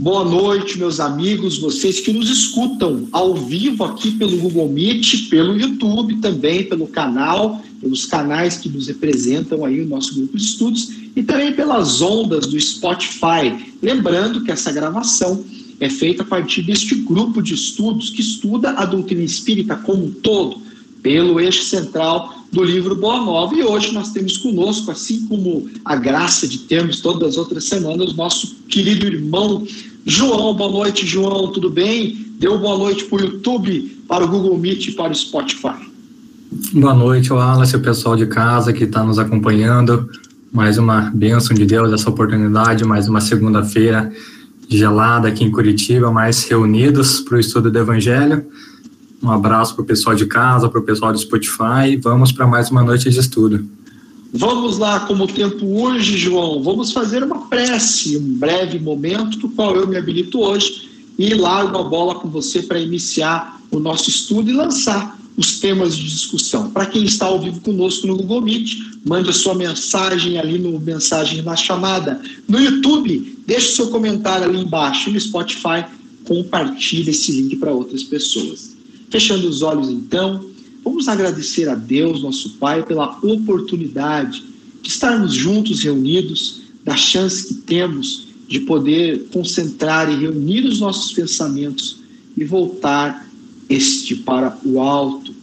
Boa noite, meus amigos, vocês que nos escutam ao vivo aqui pelo Google Meet, pelo YouTube também, pelo canal, pelos canais que nos representam aí o nosso grupo de estudos e também pelas ondas do Spotify. Lembrando que essa gravação é feita a partir deste grupo de estudos que estuda a doutrina espírita como um todo, pelo eixo central do livro Boa Nova. E hoje nós temos conosco, assim como a graça de termos todas as outras semanas, nosso querido irmão João. Boa noite, João, tudo bem? Deu boa noite para o YouTube, para o Google Meet e para o Spotify. Boa noite, Wallace, o pessoal de casa que está nos acompanhando. Mais uma bênção de Deus, essa oportunidade, mais uma segunda-feira gelada aqui em Curitiba, mais reunidos para o estudo do Evangelho. Um abraço para o pessoal de casa, para o pessoal do Spotify. Vamos para mais uma noite de estudo. Vamos lá, como o tempo hoje, João, vamos fazer uma prece, um breve momento, do qual eu me habilito hoje, e largo a bola com você para iniciar o nosso estudo e lançar os temas de discussão. Para quem está ao vivo conosco no Google Meet, mande a sua mensagem ali no mensagem na chamada. No YouTube, deixe seu comentário ali embaixo. No Spotify, compartilhe esse link para outras pessoas. Fechando os olhos, então, vamos agradecer a Deus, nosso Pai, pela oportunidade de estarmos juntos, reunidos, da chance que temos de poder concentrar e reunir os nossos pensamentos e voltar este para o alto.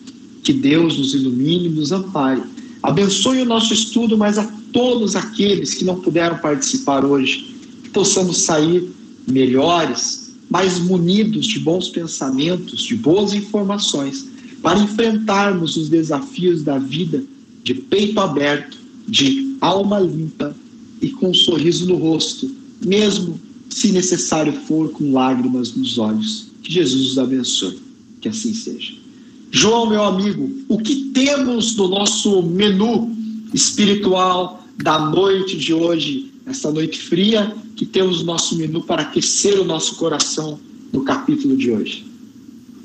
Que Deus nos ilumine e nos ampare. Abençoe o nosso estudo, mas a todos aqueles que não puderam participar hoje, que possamos sair melhores, mais munidos de bons pensamentos, de boas informações, para enfrentarmos os desafios da vida de peito aberto, de alma limpa e com um sorriso no rosto, mesmo se necessário for com lágrimas nos olhos. Que Jesus os abençoe. Que assim seja. João, meu amigo, o que temos no nosso menu espiritual da noite de hoje, essa noite fria, que temos no nosso menu para aquecer o nosso coração no capítulo de hoje.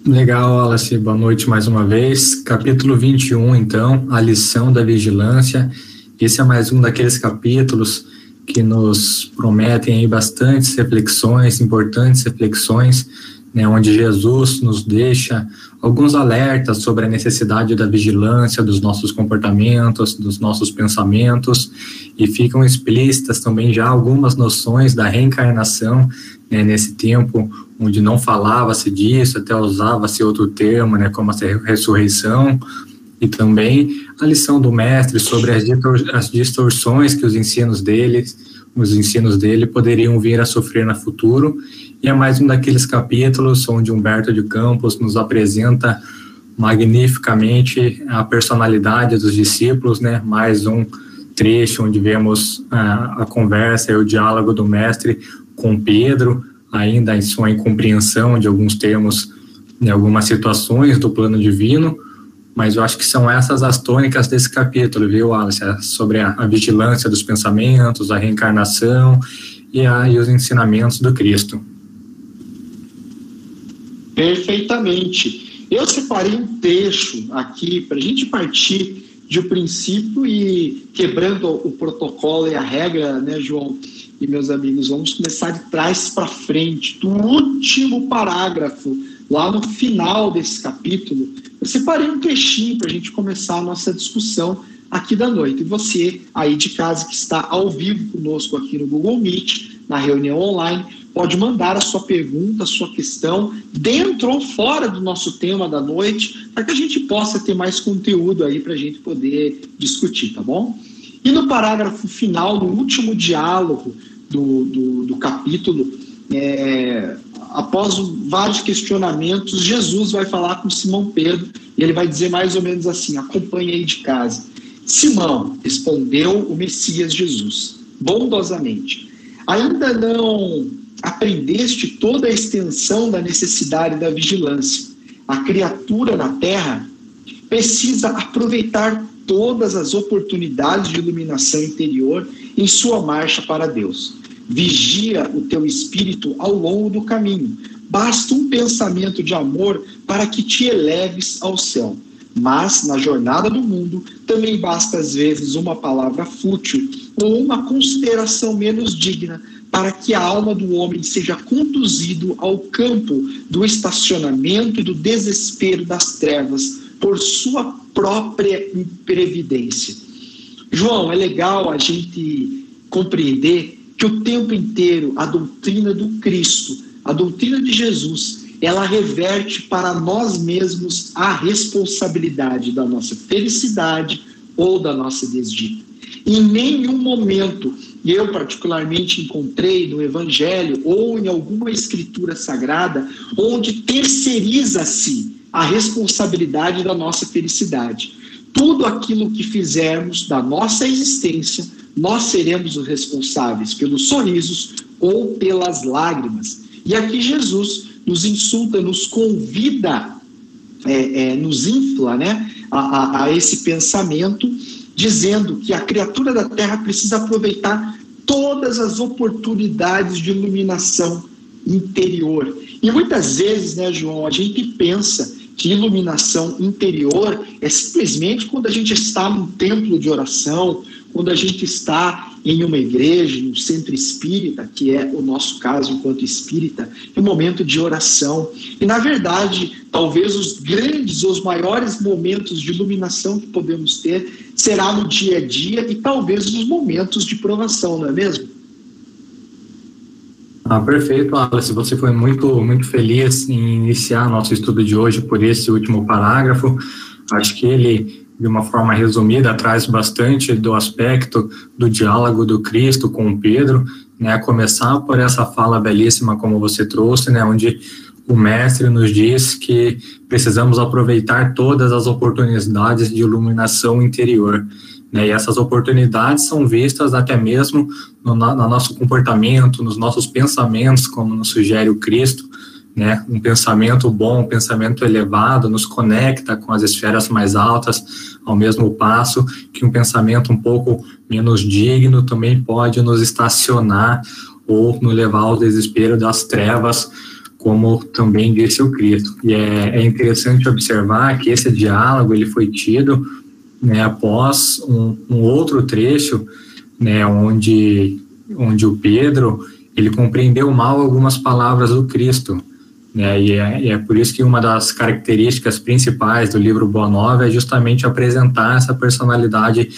Legal, Wallace. Boa noite mais uma vez. Capítulo 21, então, a lição da vigilância. Esse é mais um daqueles capítulos que nos prometem aí bastantes reflexões, importantes reflexões, né, onde Jesus nos deixa alguns alertas sobre a necessidade da vigilância dos nossos comportamentos, dos nossos pensamentos, e ficam explícitas também já algumas noções da reencarnação, né, nesse tempo onde não falava-se disso, até usava-se outro termo, né, como a ressurreição, e também a lição do mestre sobre as, distorções que os ensinos dele, os ensinos dele poderiam vir a sofrer no futuro e é mais um daqueles capítulos onde Humberto de Campos nos apresenta magnificamente a personalidade dos discípulos, né? Mais um trecho onde vemos a, a conversa e o diálogo do mestre com Pedro, ainda em sua incompreensão de alguns termos, de algumas situações do plano divino, mas eu acho que são essas as tônicas desse capítulo, viu, Wallace? É sobre a, a, vigilância dos pensamentos, a reencarnação e, a, e os ensinamentos do Cristo. Perfeitamente. Eu separei um trecho aqui para a gente partir de um princípio e quebrando o protocolo e a regra, né, João e meus amigos, vamos começar de trás para frente, do último parágrafo, lá no final desse capítulo. Eu separei um trechinho para a gente começar a nossa discussão aqui da noite. E você aí de casa que está ao vivo conosco aqui no Google Meet, na reunião online, pode mandar a sua pergunta, a sua questão, dentro ou fora do nosso tema da noite, para que a gente possa ter mais conteúdo aí para a gente poder discutir, tá bom? E no parágrafo final, no último diálogo do, do, do capítulo, é, após vários questionamentos, Jesus vai falar com Simão Pedro e ele vai dizer mais ou menos assim: acompanhe aí de casa. Simão respondeu o Messias Jesus, bondosamente. Ainda não aprendeste toda a extensão da necessidade da vigilância. A criatura na terra precisa aproveitar todas as oportunidades de iluminação interior em sua marcha para Deus. Vigia o teu espírito ao longo do caminho. Basta um pensamento de amor para que te eleves ao céu. Mas, na jornada do mundo, também basta às vezes uma palavra fútil ou uma consideração menos digna para que a alma do homem seja conduzido ao campo do estacionamento e do desespero das trevas por sua própria imprevidência. João, é legal a gente compreender que o tempo inteiro a doutrina do Cristo, a doutrina de Jesus, ela reverte para nós mesmos a responsabilidade da nossa felicidade ou da nossa desdita. Em nenhum momento eu particularmente encontrei no Evangelho ou em alguma escritura sagrada onde terceiriza-se a responsabilidade da nossa felicidade. Tudo aquilo que fizermos da nossa existência, nós seremos os responsáveis pelos sorrisos ou pelas lágrimas. E aqui Jesus nos insulta, nos convida, é, é, nos infla né, a, a, a esse pensamento, dizendo que a criatura da terra precisa aproveitar todas as oportunidades de iluminação interior. E muitas vezes, né, João, a gente pensa que iluminação interior é simplesmente quando a gente está num templo de oração, quando a gente está em uma igreja, no centro espírita, que é o nosso caso enquanto espírita, em um momento de oração. E, na verdade, talvez os grandes, os maiores momentos de iluminação que podemos ter será no dia a dia e talvez nos momentos de provação, não é mesmo? Ah, perfeito, Alice. Você foi muito, muito feliz em iniciar nosso estudo de hoje por esse último parágrafo. Acho que ele, de uma forma resumida, traz bastante do aspecto do diálogo do Cristo com Pedro, né? Começar por essa fala belíssima como você trouxe, né? Onde o mestre nos diz que precisamos aproveitar todas as oportunidades de iluminação interior. Né? E essas oportunidades são vistas até mesmo no, no, nosso comportamento, nos nossos pensamentos, como nos sugere o Cristo. Né? Um pensamento bom, um pensamento elevado, nos conecta com as esferas mais altas, ao mesmo passo que um pensamento um pouco menos digno também pode nos estacionar ou nos levar ao desespero das trevas, como também disse o Cristo. E é, é interessante observar que esse diálogo ele foi tido né, após um, um, outro trecho, né, onde, onde o Pedro ele compreendeu mal algumas palavras do Cristo. Né, e, é, e é por isso que uma das características principais do livro Boa Nova é justamente apresentar essa personalidade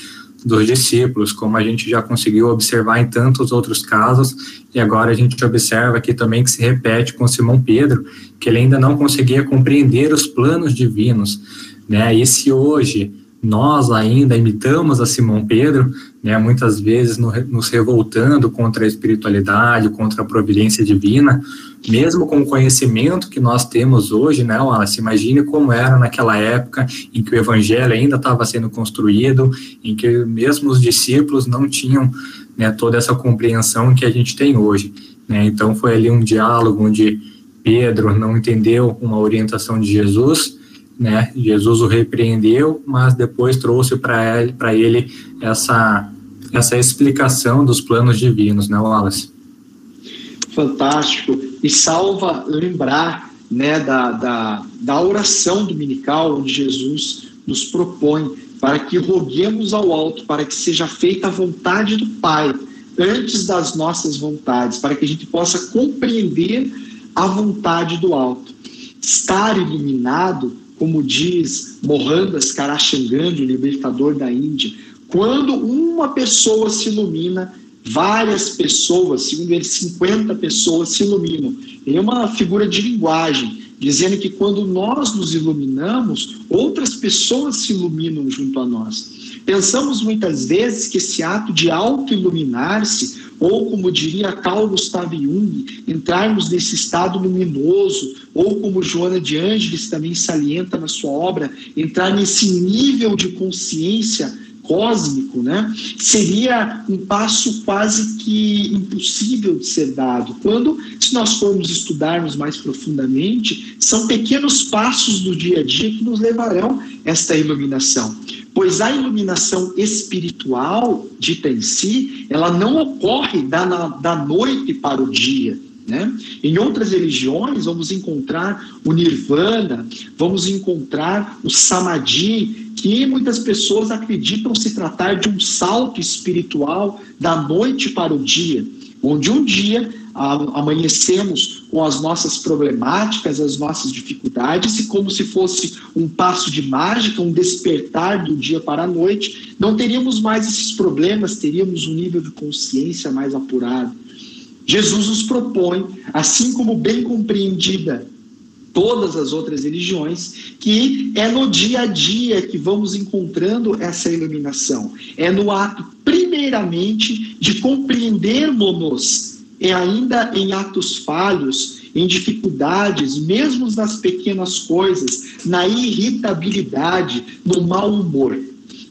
dos discípulos, como a gente já conseguiu observar em tantos outros casos, e agora a gente observa aqui também que se repete com Simão Pedro, que ele ainda não conseguia compreender os planos divinos, né? E se hoje nós ainda imitamos a Simão Pedro, né, muitas vezes no, nos revoltando contra a espiritualidade, contra a providência divina, mesmo com o conhecimento que nós temos hoje, né, Wallace, imagine como era naquela época em que o evangelho ainda estava sendo construído, em que mesmo os discípulos não tinham né, toda essa compreensão que a gente tem hoje. Né, então foi ali um diálogo onde Pedro não entendeu uma orientação de Jesus, né? Jesus o repreendeu, mas depois trouxe para ele, ele essa, essa explicação dos planos divinos, né, Wallace? Fantástico. E salva lembrar né, da, da, da oração dominical, onde Jesus nos propõe para que roguemos ao alto, para que seja feita a vontade do Pai, antes das nossas vontades, para que a gente possa compreender a vontade do alto. Estar iluminado como diz Mohandas Karachandani, o libertador da Índia, quando uma pessoa se ilumina, várias pessoas, segundo ele, 50 pessoas se iluminam. Ele é uma figura de linguagem, dizendo que quando nós nos iluminamos, outras pessoas se iluminam junto a nós. Pensamos muitas vezes que esse ato de auto-iluminar-se ou como diria Carl Gustav Jung, entrarmos nesse estado luminoso, ou como Joana de Ângeles também salienta na sua obra, entrar nesse nível de consciência cósmico, né? Seria um passo quase que impossível de ser dado. Quando, se nós formos estudarmos mais profundamente, são pequenos passos do dia a dia que nos levarão esta iluminação pois a iluminação espiritual dita em si, ela não ocorre da, da noite para o dia. Né? Em outras religiões, vamos encontrar o nirvana, vamos encontrar o samadhi, que muitas pessoas acreditam se tratar de um salto espiritual da noite para o dia. onde um dia amanhecemos com as nossas problemáticas, as nossas dificuldades, e como se fosse um passo de mágica, um despertar do dia para a noite, não teríamos mais esses problemas, teríamos um nível de consciência mais apurado. Jesus nos propõe, assim como bem compreendida todas as outras religiões, que é no dia a dia que vamos encontrando essa iluminação. É no ato, primeiramente, de compreendermos é ainda em atos falhos, em dificuldades, mesmo nas pequenas coisas, na irritabilidade, no mau humor.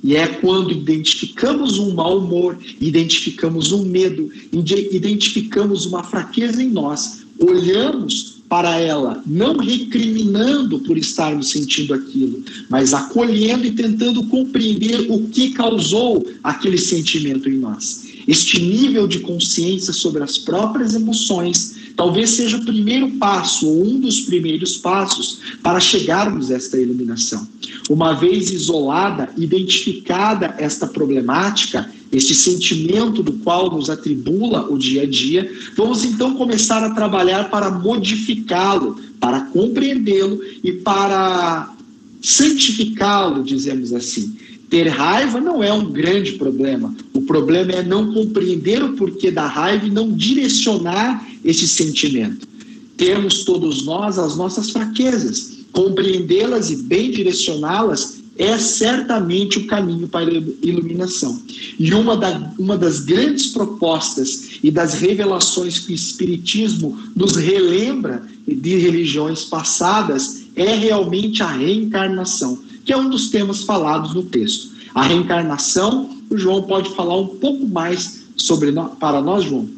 E é quando identificamos um mau humor, identificamos um medo, identificamos uma fraqueza em nós, olhamos para ela, não recriminando por estarmos sentindo aquilo, mas acolhendo e tentando compreender o que causou aquele sentimento em nós. Este nível de consciência sobre as próprias emoções talvez seja o primeiro passo, ou um dos primeiros passos, para chegarmos a esta iluminação. Uma vez isolada, identificada esta problemática, este sentimento do qual nos atribula o dia a dia, vamos então começar a trabalhar para modificá-lo, para compreendê-lo e para santificá-lo, dizemos assim. Ter raiva não é um grande problema. O problema é não compreender o porquê da raiva e não direcionar esse sentimento. Temos todos nós as nossas fraquezas. Compreendê-las e bem direcioná-las é certamente o caminho para a iluminação. E uma, da, uma das grandes propostas e das revelações que o Espiritismo nos relembra de religiões passadas é realmente a reencarnação que é um dos temas falados no texto. A reencarnação, o João pode falar um pouco mais sobre para nós, João.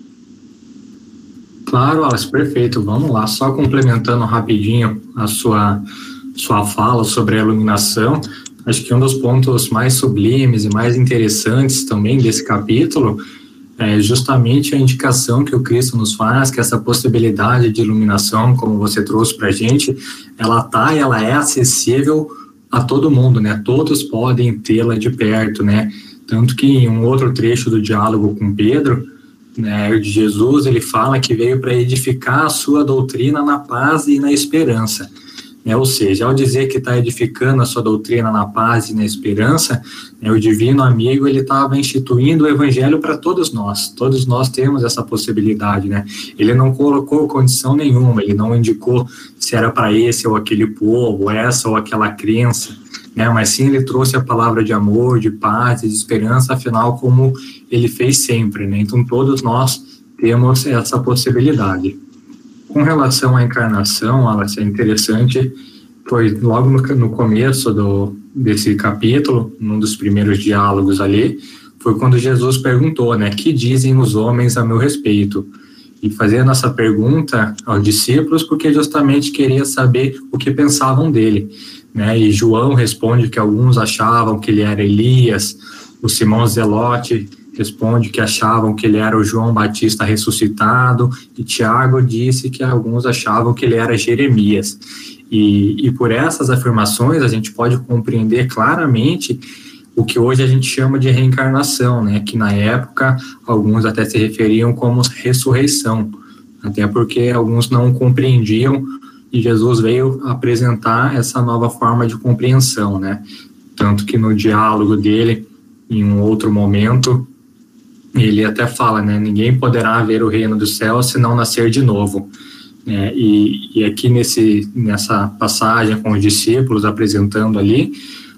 Claro, Alice, perfeito. Vamos lá, só complementando rapidinho a sua sua fala sobre a iluminação. Acho que um dos pontos mais sublimes e mais interessantes também desse capítulo é justamente a indicação que o Cristo nos faz, que essa possibilidade de iluminação, como você trouxe para a gente, ela tá e ela é acessível a todo mundo, né? Todos podem tê-la de perto, né? Tanto que em um outro trecho do diálogo com Pedro, né, de Jesus, ele fala que veio para edificar a sua doutrina na paz e na esperança. Né? Ou seja, ao dizer que está edificando a sua doutrina na paz e na esperança, né, o divino amigo ele estava instituindo o evangelho para todos nós. Todos nós temos essa possibilidade, né? Ele não colocou condição nenhuma, ele não indicou se era para esse ou aquele povo, essa ou aquela crença, né? Mas sim ele trouxe a palavra de amor, de paz e de esperança, afinal como ele fez sempre, né? Então todos nós temos essa possibilidade. Com relação à encarnação, ela é interessante, foi logo no, no começo do, desse capítulo, num dos primeiros diálogos ali, foi quando Jesus perguntou, né, que dizem os homens a meu respeito? E fazendo essa pergunta aos discípulos, porque justamente queria saber o que pensavam dele, né? E João responde que alguns achavam que ele era Elias, o Simão Zelote responde que achavam que ele era o João Batista ressuscitado, e Tiago disse que alguns achavam que ele era Jeremias. E, e por essas afirmações a gente pode compreender claramente o que hoje a gente chama de reencarnação, né? Que na época alguns até se referiam como ressurreição, até porque alguns não compreendiam e Jesus veio apresentar essa nova forma de compreensão, né? Tanto que no diálogo dele, em um outro momento, ele até fala, né, ninguém poderá ver o reino do céu se não nascer de novo. É, e, e, aqui nesse, nessa passagem com os discípulos apresentando ali,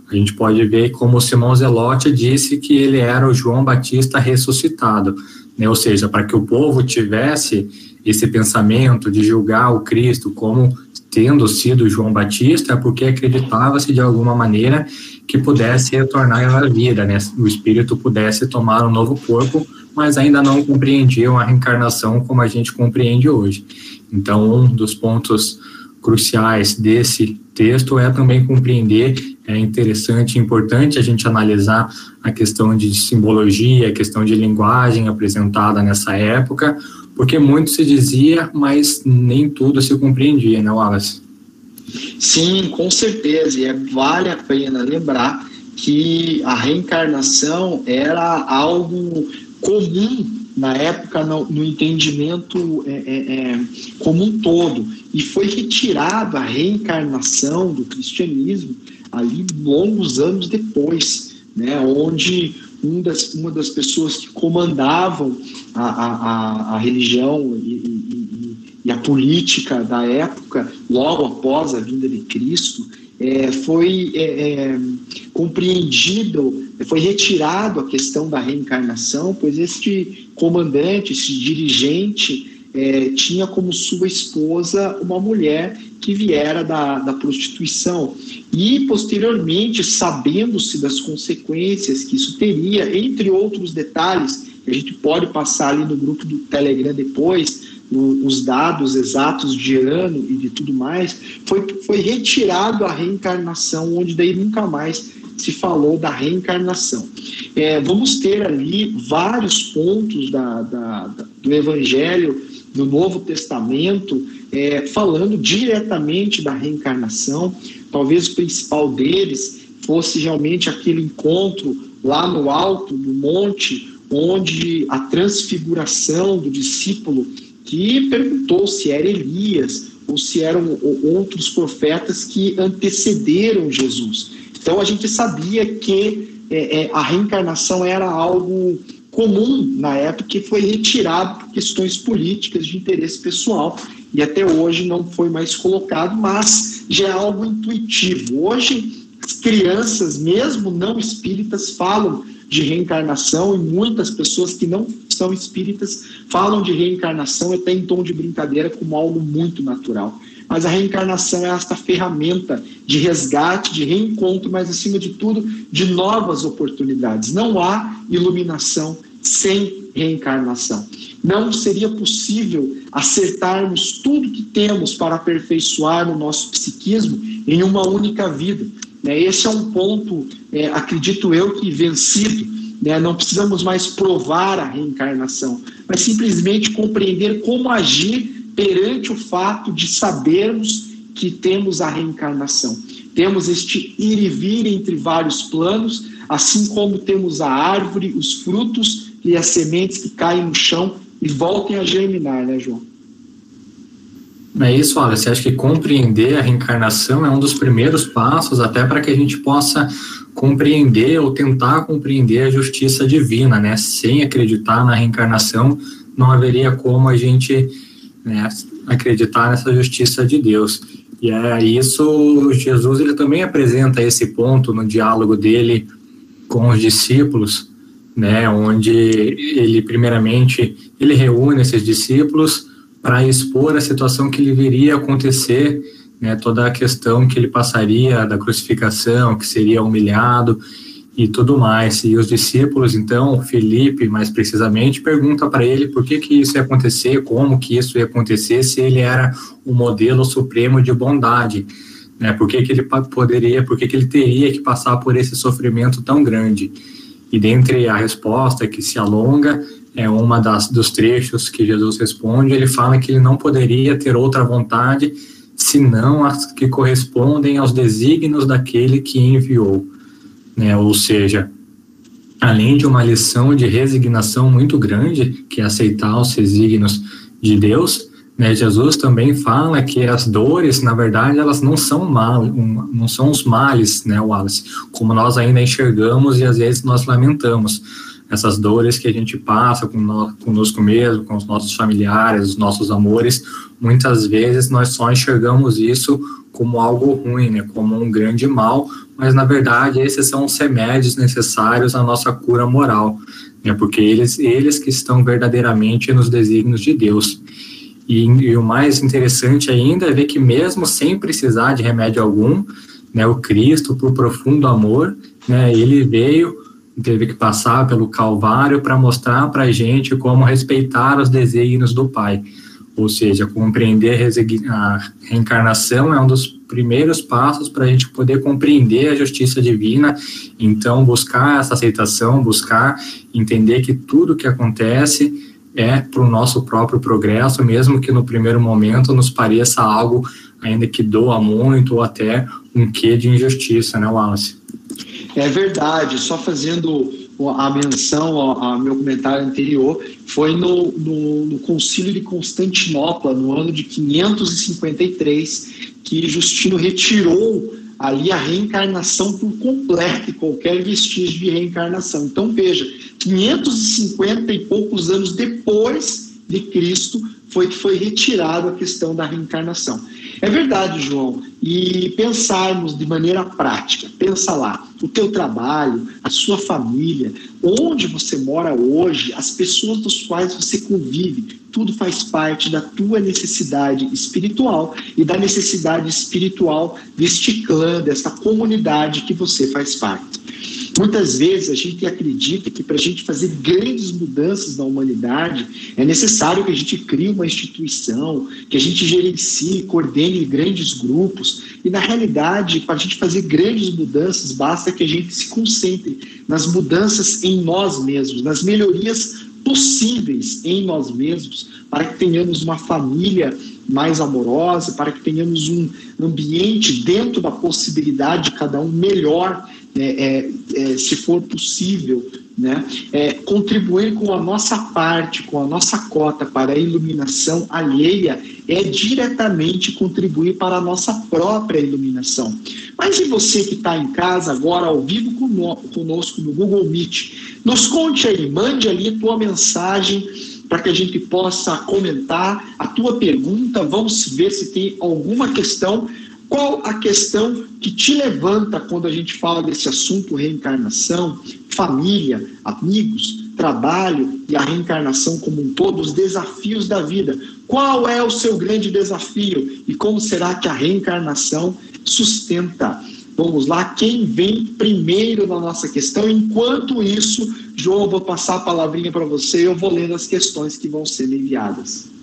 a gente pode ver como Simão Zelote disse que ele era o João Batista ressuscitado, né, ou seja, para que o povo tivesse esse pensamento de julgar o Cristo como tendo sido João Batista, é porque acreditava-se de alguma maneira que pudesse retornar à vida, né? O espírito pudesse tomar um novo corpo, mas ainda não compreendiam a reencarnação como a gente compreende hoje. Então, um dos pontos cruciais desse texto é também compreender, é interessante e importante a gente analisar a questão de simbologia, a questão de linguagem apresentada nessa época, porque muito se dizia, mas nem tudo se compreendia, né, Wallace? Sim, com certeza, e é, vale a pena lembrar que a reencarnação era algo comum na época no, no entendimento é, é, é, como um todo. E foi retirado a reencarnação do cristianismo ali longos anos depois, né, onde um das, uma das pessoas que comandavam a, a, a religião e, e, e, a política da época, logo após a vinda de Cristo, é, foi é, é, compreendido, foi retirado a questão da reencarnação, pois este comandante, esse dirigente, é, tinha como sua esposa uma mulher que viera da, da prostituição. E, posteriormente, sabendo-se das consequências que isso teria, entre outros detalhes, que a gente pode passar ali no grupo do Telegram depois, os dados exatos de ano e de tudo mais, foi, foi retirado a reencarnação, onde daí nunca mais se falou da reencarnação. É, vamos ter ali vários pontos da, da, da, do Evangelho no Novo Testamento é, falando diretamente da reencarnação. Talvez o principal deles fosse realmente aquele encontro lá no alto do monte, onde a transfiguração do discípulo que perguntou se era Elias ou se eram outros profetas que antecederam Jesus. Então a gente sabia que é, é, a reencarnação era algo comum na época e foi retirado por questões políticas de interesse pessoal e até hoje não foi mais colocado, mas já é algo intuitivo. Hoje as crianças, mesmo não espíritas, falam de reencarnação e muitas pessoas que não são espíritas falam de reencarnação até em tom de brincadeira como algo muito natural. Mas a reencarnação é esta ferramenta de resgate, de reencontro, mas acima de tudo, de novas oportunidades. Não há iluminação sem reencarnação. Não seria possível acertarmos tudo que temos para aperfeiçoar o nosso psiquismo em uma única vida. Né? Esse é um ponto, é, acredito eu, que vencido. Né? Não precisamos mais provar a reencarnação, mas simplesmente compreender como agir perante o fato de sabermos que temos a reencarnação. Temos este ir e vir entre vários planos, assim como temos a árvore, os frutos e as sementes que caem no chão e voltem a germinar, né, João? É isso, Você Acho que compreender a reencarnação é um dos primeiros passos até para que a gente possa compreender ou tentar compreender a justiça divina, né? Sem acreditar na reencarnação, não haveria como a gente né, acreditar nessa justiça de Deus. E é isso, Jesus ele também apresenta esse ponto no diálogo dele com os discípulos, né, onde ele primeiramente ele reúne esses discípulos para expor a situação que lhe viria a acontecer, né, toda a questão que ele passaria da crucificação, que seria humilhado e tudo mais. E os discípulos, então, Felipe, mais precisamente, pergunta para ele por que que isso ia acontecer, como que isso ia acontecer, se ele era o modelo supremo de bondade, né? Por que que ele poderia, por que que ele teria que passar por esse sofrimento tão grande? E dentre a resposta que se alonga, é uma das dos trechos que Jesus responde, ele fala que ele não poderia ter outra vontade senão as que correspondem aos desígnios daquele que enviou, né? Ou seja, além de uma lição de resignação muito grande, que é aceitar os desígnios de Deus, né, Jesus também fala que as dores, na verdade, elas não são mal, não são os males, né, Wallace, como nós ainda enxergamos e às vezes nós lamentamos essas dores que a gente passa com nós, conosco mesmo, com os nossos familiares, os nossos amores, muitas vezes nós só enxergamos isso como algo ruim, né, como um grande mal, mas na verdade esses são os remédios necessários à nossa cura moral, né, porque eles, eles que estão verdadeiramente nos desígnios de Deus. E, e o mais interessante ainda é ver que mesmo sem precisar de remédio algum, né, o Cristo, por profundo amor, né, ele veio teve que passar pelo Calvário para mostrar para a gente como respeitar os desígnios do Pai. Ou seja, compreender a reencarnação é um dos primeiros passos para a gente poder compreender a justiça divina. Então, buscar essa aceitação, buscar entender que tudo que acontece é para o nosso próprio progresso, mesmo que no primeiro momento nos pareça algo ainda que doa muito ou até um quê de injustiça, né, Wallace? É verdade, só fazendo a menção ao, meu comentário anterior, foi no, no, no Concílio de Constantinopla, no ano de 553, que Justino retirou ali a reencarnação por completo qualquer vestígio de reencarnação. Então veja, 550 e poucos anos depois de Cristo foi que foi retirado a questão da reencarnação. É verdade, João. E pensarmos de maneira prática, pensa lá, o teu trabalho, a sua família, onde você mora hoje, as pessoas dos quais você convive, tudo faz parte da tua necessidade espiritual e da necessidade espiritual deste clã, desta comunidade que você faz parte. Muitas vezes a gente acredita que para a gente fazer grandes mudanças na humanidade é necessário que a gente crie uma instituição, que a gente gerencie, coordene grandes grupos. E na realidade, para a gente fazer grandes mudanças, basta que a gente se concentre nas mudanças em nós mesmos, nas melhorias possíveis em nós mesmos, para que tenhamos uma família mais amorosa, para que tenhamos um ambiente dentro da possibilidade de cada um melhor é, é, é, se for possível, né, é, contribuir com a nossa parte, com a nossa cota para a iluminação alheia, é diretamente contribuir para a nossa própria iluminação. Mas e você que está em casa agora, ao vivo conosco no Google Meet? Nos conte aí, mande ali a tua mensagem para que a gente possa comentar a tua pergunta. Vamos ver se tem alguma questão qual a questão que te levanta quando a gente fala desse assunto reencarnação, família, amigos, trabalho e a reencarnação como um todo, os desafios da vida? Qual é o seu grande desafio e como será que a reencarnação sustenta? Vamos lá, quem vem primeiro na nossa questão? Enquanto isso, João, eu vou passar a palavrinha para você e eu vou lendo as questões que vão ser enviadas.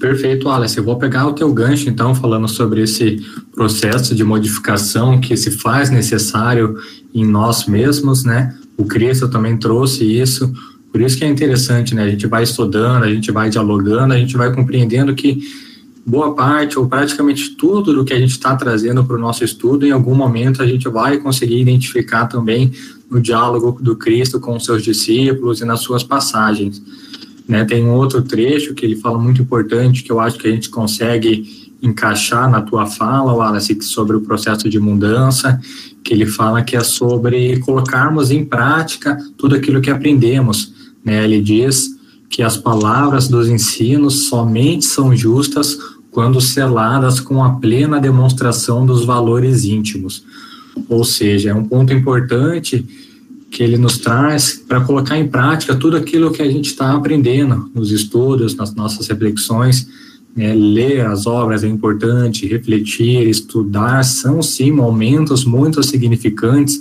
Perfeito, Alex. Eu vou pegar o teu gancho, então, falando sobre esse processo de modificação que se faz necessário em nós mesmos, né? O Cristo também trouxe isso. Por isso que é interessante, né? A gente vai estudando, a gente vai dialogando, a gente vai compreendendo que boa parte ou praticamente tudo do que a gente está trazendo para o nosso estudo, em algum momento a gente vai conseguir identificar também no diálogo do Cristo com os seus discípulos e nas suas passagens. Né? Tem um outro trecho que ele fala muito importante, que eu acho que a gente consegue encaixar na tua fala, Wallace, sobre o processo de mudança, que ele fala que é sobre colocarmos em prática tudo aquilo que aprendemos. Né? Ele diz que as palavras dos ensinos somente são justas quando seladas com a plena demonstração dos valores íntimos. Ou seja, é um ponto importante que ele nos traz para colocar em prática tudo aquilo que a gente está aprendendo nos estudos, nas nossas reflexões. Né? Ler as obras é importante, refletir, estudar, são sim momentos muito significantes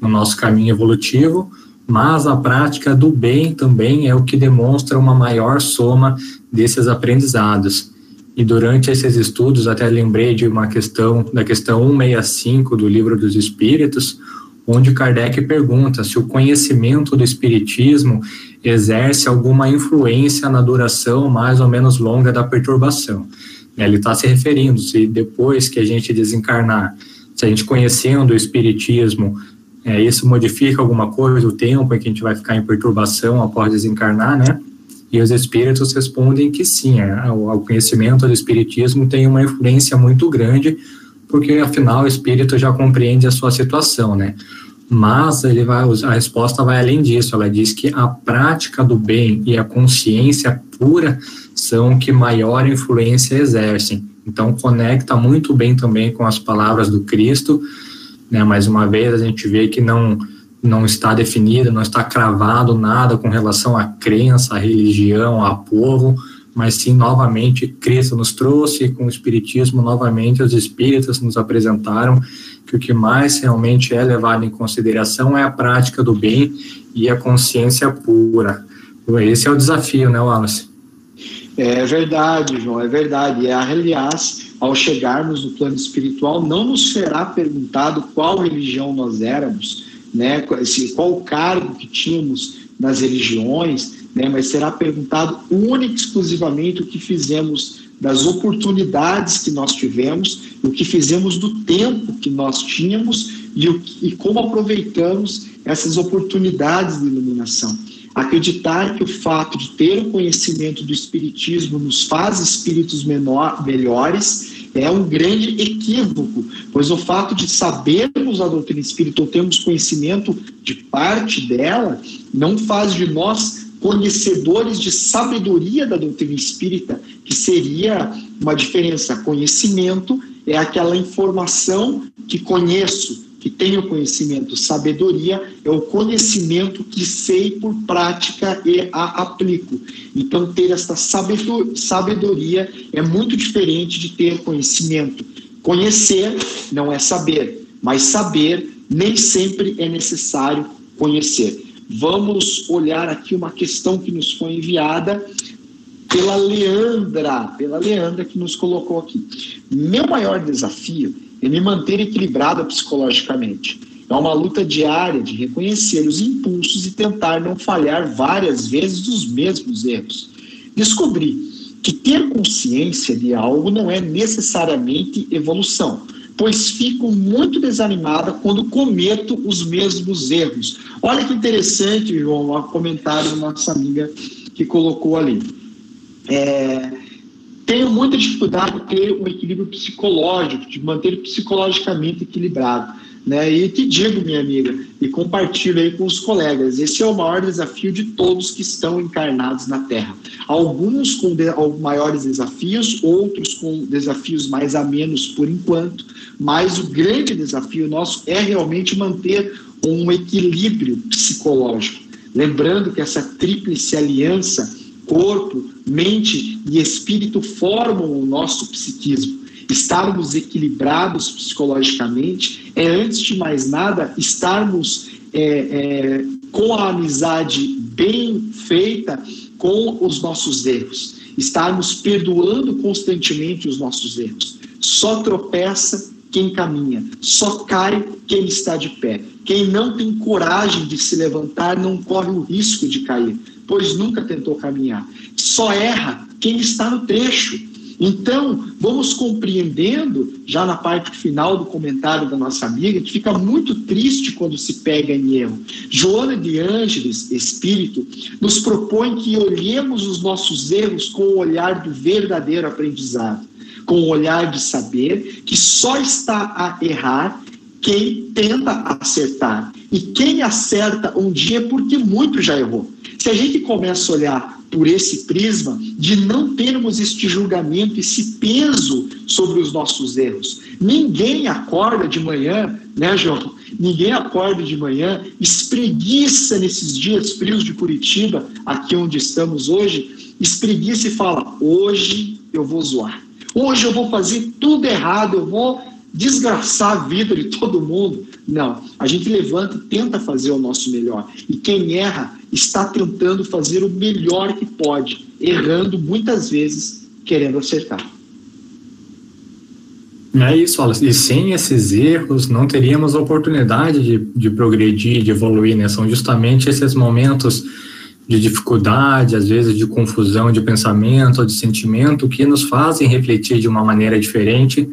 no nosso caminho evolutivo, mas a prática do bem também é o que demonstra uma maior soma desses aprendizados. E durante esses estudos, até lembrei de uma questão, da questão 165 do Livro dos Espíritos, onde Kardec pergunta se o conhecimento do Espiritismo exerce alguma influência na duração mais ou menos longa da perturbação. Ele está se referindo se depois que a gente desencarnar, se a gente conhecendo o Espiritismo, é, isso modifica alguma coisa, o tempo em que a gente vai ficar em perturbação após desencarnar, né? E os espíritos respondem que sim, é, o conhecimento do Espiritismo tem uma influência muito grande porque afinal o espírito já compreende a sua situação, né? Mas ele vai, a resposta vai além disso. Ela diz que a prática do bem e a consciência pura são que maior influência exercem. Então conecta muito bem também com as palavras do Cristo. Né? Mais uma vez a gente vê que não não está definido, não está cravado nada com relação à crença, à religião, a povo, mas sim novamente Cristo nos trouxe com o Espiritismo novamente os Espíritos nos apresentaram que o que mais realmente é levado em consideração é a prática do bem e a consciência pura. Esse é o desafio, né, Wallace? É verdade, João, é verdade. E, aliás, ao chegarmos no plano espiritual, não nos será perguntado qual religião nós éramos, né, qual cargo que tínhamos nas religiões, né, mas será perguntado única e exclusivamente o que fizemos das oportunidades que nós tivemos, o que fizemos do tempo que nós tínhamos e, o, e como aproveitamos essas oportunidades de iluminação. Acreditar que o fato de ter o conhecimento do Espiritismo nos faz espíritos menor, melhores é um grande equívoco, pois o fato de sabermos a doutrina espírita ou termos conhecimento de parte dela não faz de nós conhecedores de sabedoria da doutrina espírita, que seria uma diferença. Conhecimento é aquela informação que conheço, que tenho conhecimento. Sabedoria é o conhecimento que sei por prática e a aplico. Então, ter esta sabedoria é muito diferente de ter conhecimento. Conhecer não é saber, mas saber nem sempre é necessário conhecer. Vamos olhar aqui uma questão que nos foi enviada pela Leandra, pela Leandra que nos colocou aqui. Meu maior desafio é me manter equilibrada psicologicamente. É uma luta diária de reconhecer os impulsos e tentar não falhar várias vezes dos mesmos erros. Descobri que ter consciência de algo não é necessariamente evolução, pois fico muito desanimada quando cometo os mesmos erros. Olha que interessante, João, o comentário da nossa amiga que colocou ali. É, tenho muita dificuldade de ter um equilíbrio psicológico, de manter psicologicamente equilibrado. Né? E te digo, minha amiga, e compartilho aí com os colegas, esse é o maior desafio de todos que estão encarnados na Terra. Alguns com de, maiores desafios, outros com desafios mais a menos por enquanto, mas o grande desafio nosso é realmente manter um equilíbrio psicológico. Lembrando que essa tríplice aliança corpo, mente e espírito formam o nosso psiquismo. Estarmos equilibrados psicologicamente é, antes de mais nada, estarmos é, é, com a amizade bem feita com os nossos erros, estarmos perdoando constantemente os nossos erros. Só tropeça quem caminha, só cai quem está de pé. Quem não tem coragem de se levantar não corre o risco de cair pois nunca tentou caminhar. Só erra quem está no trecho. Então, vamos compreendendo, já na parte final do comentário da nossa amiga, que fica muito triste quando se pega em erro. Joana de Ângeles, Espírito, nos propõe que olhemos os nossos erros com o olhar do verdadeiro aprendizado, com o olhar de saber que só está a errar quem tenta acertar. E quem acerta um dia é porque muito já errou. Se a gente começa a olhar por esse prisma de não termos este julgamento, esse peso sobre os nossos erros. Ninguém acorda de manhã, né, João? Ninguém acorda de manhã, espreguiça nesses dias frios de Curitiba, aqui onde estamos hoje, espreguiça e fala: hoje eu vou zoar. Hoje eu vou fazer tudo errado, eu vou desgraçar a vida de todo mundo. Não, a gente levanta e tenta fazer o nosso melhor. E quem erra está tentando fazer o melhor que pode, errando muitas vezes, querendo acertar. É isso, Wallace. E sem esses erros, não teríamos a oportunidade de, de progredir, de evoluir, né? São justamente esses momentos de dificuldade, às vezes de confusão de pensamento ou de sentimento, que nos fazem refletir de uma maneira diferente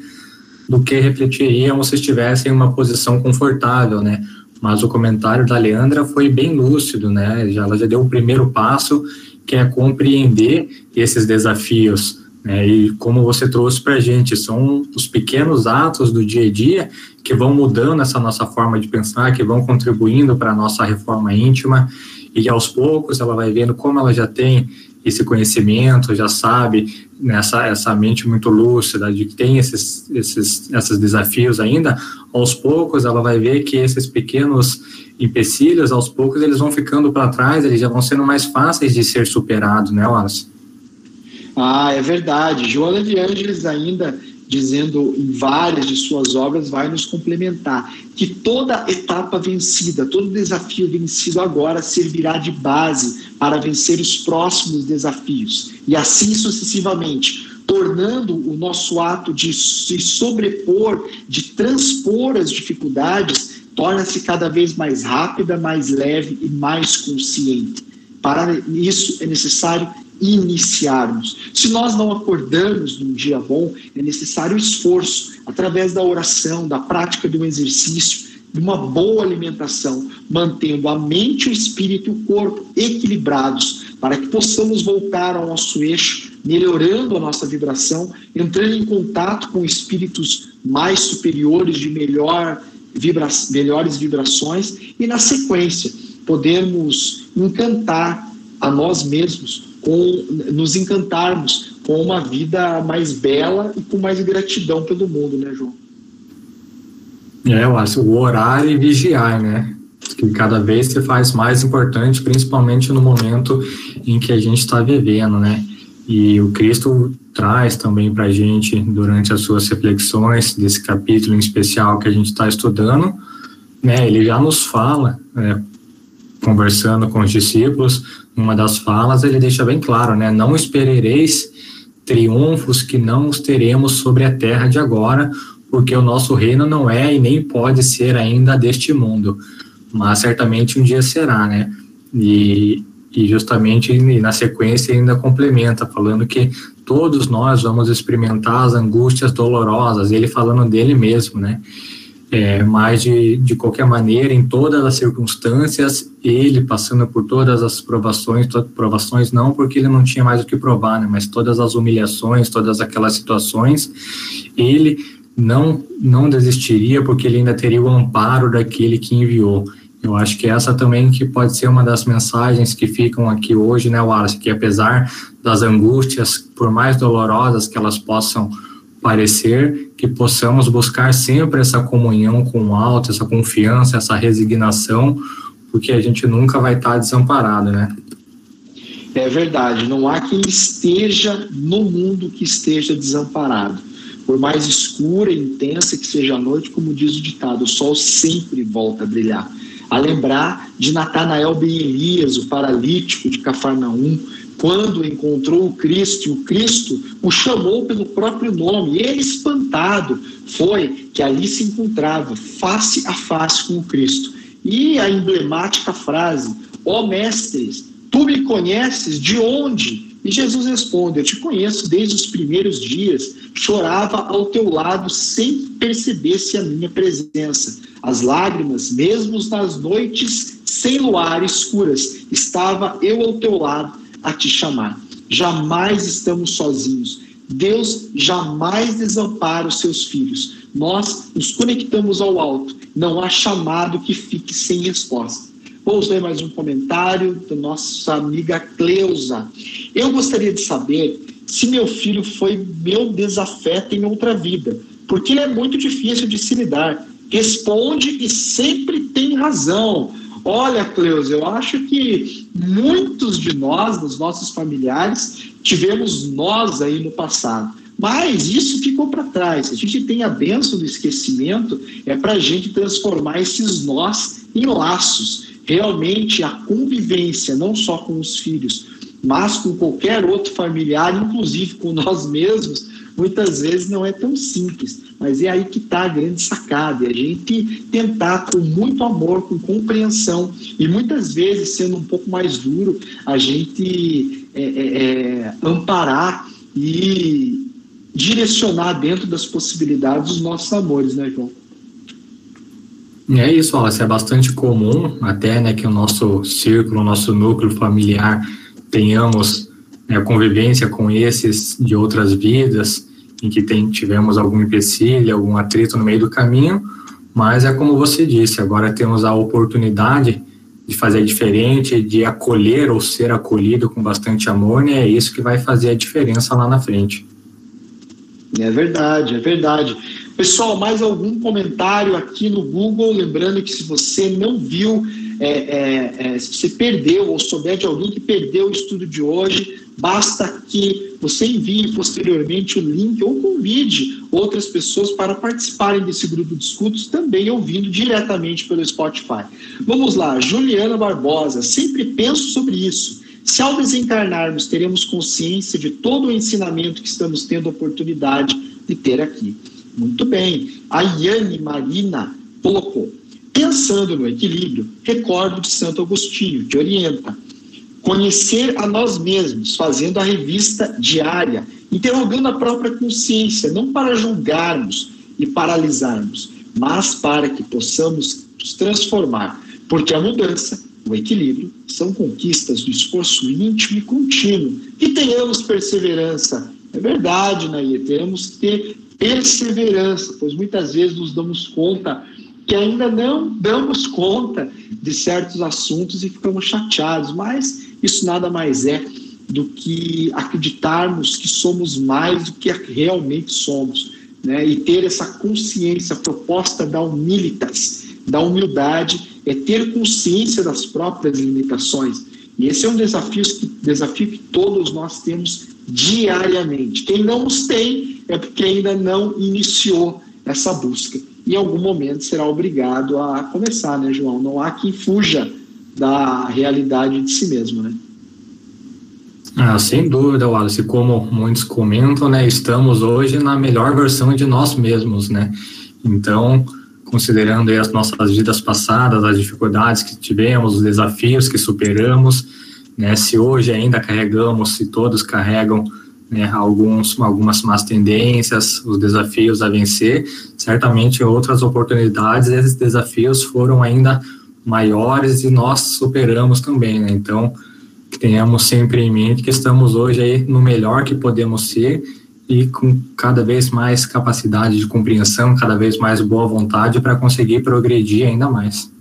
do que refletiríamos se estivesse em uma posição confortável, né? Mas o comentário da Leandra foi bem lúcido, né? Ela já deu o primeiro passo, que é compreender esses desafios, né? E como você trouxe para a gente, são os pequenos atos do dia a dia que vão mudando essa nossa forma de pensar, que vão contribuindo para a nossa reforma íntima, e aos poucos ela vai vendo como ela já tem esse conhecimento, já sabe nessa essa mente muito lúcida de que tem esses, esses, esses desafios ainda, aos poucos ela vai ver que esses pequenos empecilhos, aos poucos eles vão ficando para trás, eles já vão sendo mais fáceis de ser superados, né, Wallace? Ah, é verdade. Joana de Ângeles ainda dizendo em várias de suas obras, vai nos complementar que toda etapa vencida, todo desafio vencido agora servirá de base para vencer os próximos desafios, e assim sucessivamente, tornando o nosso ato de se sobrepor, de transpor as dificuldades, torna-se cada vez mais rápida, mais leve e mais consciente. Para isso é necessário iniciarmos. Se nós não acordamos num dia bom, é necessário esforço, através da oração, da prática de um exercício, uma boa alimentação, mantendo a mente, o espírito e o corpo equilibrados, para que possamos voltar ao nosso eixo, melhorando a nossa vibração, entrando em contato com espíritos mais superiores, de melhor vibra melhores vibrações, e na sequência, podermos encantar a nós mesmos, com, nos encantarmos com uma vida mais bela e com mais gratidão pelo mundo, né, João? É, eu acho, o orar e vigiar, né? Que cada vez se faz mais importante, principalmente no momento em que a gente está vivendo, né? E o Cristo traz também para a gente, durante as suas reflexões, desse capítulo em especial que a gente está estudando, né? Ele já nos fala, né, conversando com os discípulos, numa das falas, ele deixa bem claro, né? Não esperareis triunfos que não os teremos sobre a terra de agora, porque o nosso reino não é e nem pode ser ainda deste mundo, mas certamente um dia será, né? E, e justamente na sequência ainda complementa, falando que todos nós vamos experimentar as angústias dolorosas, ele falando dele mesmo, né? É, mas de, de qualquer maneira, em todas as circunstâncias, ele passando por todas as provações, provações não porque ele não tinha mais o que provar, né, mas todas as humilhações, todas aquelas situações, ele não, não desistiria porque ele ainda teria o amparo daquele que enviou. Eu acho que essa também que pode ser uma das mensagens que ficam aqui hoje, né, Wallace, que apesar das angústias, por mais dolorosas que elas possam parecer, que possamos buscar sempre essa comunhão com o alto, essa confiança, essa resignação, porque a gente nunca vai estar desamparado, né? É verdade, não há quem esteja no mundo que esteja desamparado. Por mais escura e intensa que seja a noite, como diz o ditado, o sol sempre volta a brilhar. A lembrar de Natanael ben Elias, o paralítico de Cafarnaum, quando encontrou o Cristo, o Cristo o chamou pelo próprio nome. Ele, espantado, foi que ali se encontrava, face a face com o Cristo. E a emblemática frase: Ó oh, mestres, tu me conheces de onde? E Jesus responde: Eu te conheço desde os primeiros dias, chorava ao teu lado sem perceber-se a minha presença. As lágrimas, mesmo nas noites sem luar escuras, estava eu ao teu lado a te chamar. Jamais estamos sozinhos. Deus jamais desampara os seus filhos. Nós nos conectamos ao alto. Não há chamado que fique sem resposta. Vamos ler mais um comentário da nossa amiga Cleusa. Eu gostaria de saber se meu filho foi meu desafeto em outra vida, porque ele é muito difícil de se lidar. Responde e sempre tem razão. Olha, Cleusa, eu acho que muitos de nós, dos nossos familiares, tivemos nós aí no passado. Mas isso ficou para trás. A gente tem a benção do esquecimento, é para a gente transformar esses nós em laços. Realmente a convivência, não só com os filhos, mas com qualquer outro familiar, inclusive com nós mesmos, muitas vezes não é tão simples. Mas é aí que está a grande sacada, é a gente tentar com muito amor, com compreensão, e muitas vezes, sendo um pouco mais duro, a gente é, é, é, amparar e direcionar dentro das possibilidades os nossos amores, né, João? É isso, Wallace, é bastante comum até né, que o nosso círculo, o nosso núcleo familiar tenhamos né, convivência com esses de outras vidas, em que tem, tivemos algum empecilho, algum atrito no meio do caminho, mas é como você disse, agora temos a oportunidade de fazer diferente, de acolher ou ser acolhido com bastante amor, né? É isso que vai fazer a diferença lá na frente. É verdade, é verdade. Pessoal, mais algum comentário aqui no Google? Lembrando que se você não viu, é, é, é, se você perdeu ou souber de alguém que perdeu o estudo de hoje, Basta que você envie posteriormente o link ou convide outras pessoas para participarem desse grupo de escudos, também ouvindo diretamente pelo Spotify. Vamos lá, Juliana Barbosa, sempre penso sobre isso. Se ao desencarnarmos teremos consciência de todo o ensinamento que estamos tendo a oportunidade de ter aqui. Muito bem. A Yane Marina colocou. Pensando no equilíbrio, recordo de Santo Agostinho, que orienta Conhecer a nós mesmos, fazendo a revista diária, interrogando a própria consciência, não para julgarmos e paralisarmos, mas para que possamos nos transformar, porque a mudança, o equilíbrio, são conquistas do esforço íntimo e contínuo. E tenhamos perseverança. É verdade, Nair, temos que ter perseverança, pois muitas vezes nos damos conta que ainda não damos conta de certos assuntos e ficamos chateados, mas isso nada mais é do que acreditarmos que somos mais do que realmente somos, né? E ter essa consciência, proposta da humilitas, da humildade, é ter consciência das próprias limitações. E esse é um desafio que, desafio que todos nós temos diariamente. Quem não os tem é porque ainda não iniciou essa busca. Em algum momento será obrigado a começar, né, João? Não há quem fuja da realidade de si mesmo, né? Ah, sem dúvida, Wallace. Como muitos comentam, né, estamos hoje na melhor versão de nós mesmos, né? Então, considerando as nossas vidas passadas, as dificuldades que tivemos, os desafios que superamos, né? Se hoje ainda carregamos, se todos carregam né, alguns, algumas más tendências, os desafios a vencer, certamente outras oportunidades, esses desafios foram ainda maiores e nós superamos também, né? Então, tenhamos sempre em mente que estamos hoje aí no melhor que podemos ser e com cada vez mais capacidade de compreensão, cada vez mais boa vontade para conseguir progredir ainda mais.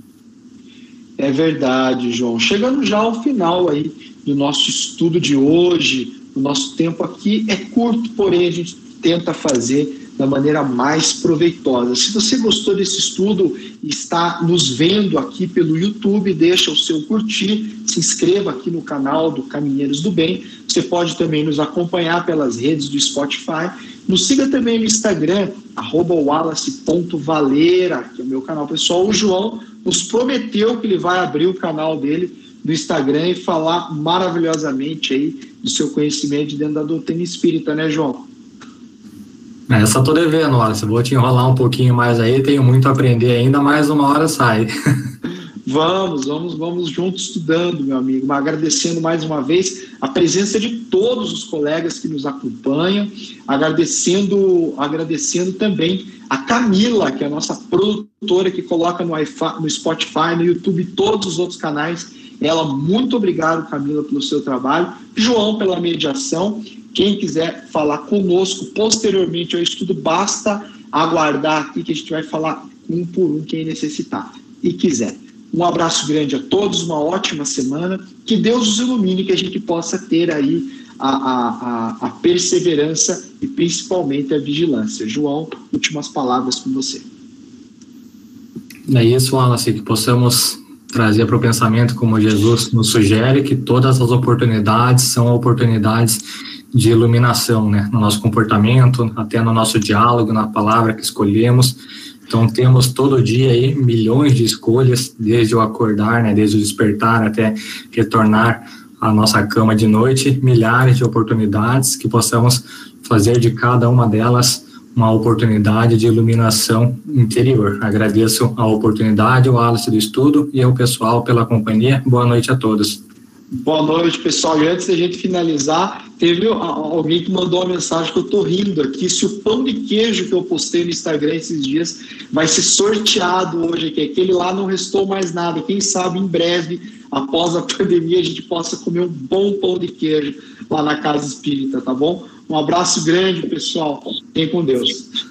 É verdade, João. Chegando já ao final aí do nosso estudo de hoje, o nosso tempo aqui é curto, porém a gente tenta fazer da maneira mais proveitosa. Se você gostou desse estudo e está nos vendo aqui pelo YouTube, deixa o seu curtir, se inscreva aqui no canal do Caminheiros do Bem. Você pode também nos acompanhar pelas redes do Spotify. Nos siga também no Instagram, wallace.valeira, que é o meu canal pessoal. O João nos prometeu que ele vai abrir o canal dele no Instagram e falar maravilhosamente aí do seu conhecimento dentro da doutrina espírita, né, João? Essa tô devendo, Wallace. Vou te enrolar um pouquinho mais aí, tenho muito a aprender ainda, mais uma hora sai. Vamos, vamos, vamos juntos estudando, meu amigo. Agradecendo mais uma vez a presença de todos os colegas que nos acompanham, agradecendo, agradecendo também a Camila, que é a nossa produtora que coloca no, no Spotify, no YouTube, todos os outros canais. Ela, muito obrigado, Camila, pelo seu trabalho. João, pela mediação. Quem quiser falar conosco posteriormente ao estudo, basta aguardar aqui que a gente vai falar um por um quem necessitar e quiser. Um abraço grande a todos, uma ótima semana. Que Deus os ilumine, que a gente possa ter aí a, a, a, perseverança e principalmente a vigilância. João, últimas palavras com você. É isso, Wallace, que possamos trazer para o pensamento, como Jesus nos sugere, que todas as oportunidades são oportunidades de iluminação, né, no nosso comportamento, até no nosso diálogo, na palavra que escolhemos. Então temos todo dia aí milhões de escolhas, desde o acordar, né, desde o despertar até retornar à nossa cama de noite, milhares de oportunidades que possamos fazer de cada uma delas uma oportunidade de iluminação interior. Agradeço a oportunidade, o Alice do estudo e ao pessoal pela companhia. Boa noite a todos. Boa noite, pessoal. E antes da gente finalizar, teve alguém que mandou uma mensagem que eu tô rindo aqui. Se o pão de queijo que eu postei no Instagram esses dias vai ser sorteado hoje aqui, aquele lá não restou mais nada. Quem sabe em breve, após a pandemia, a gente possa comer um bom pão de queijo lá na Casa Espírita, tá bom? Um abraço grande, pessoal. Fiquem com Deus.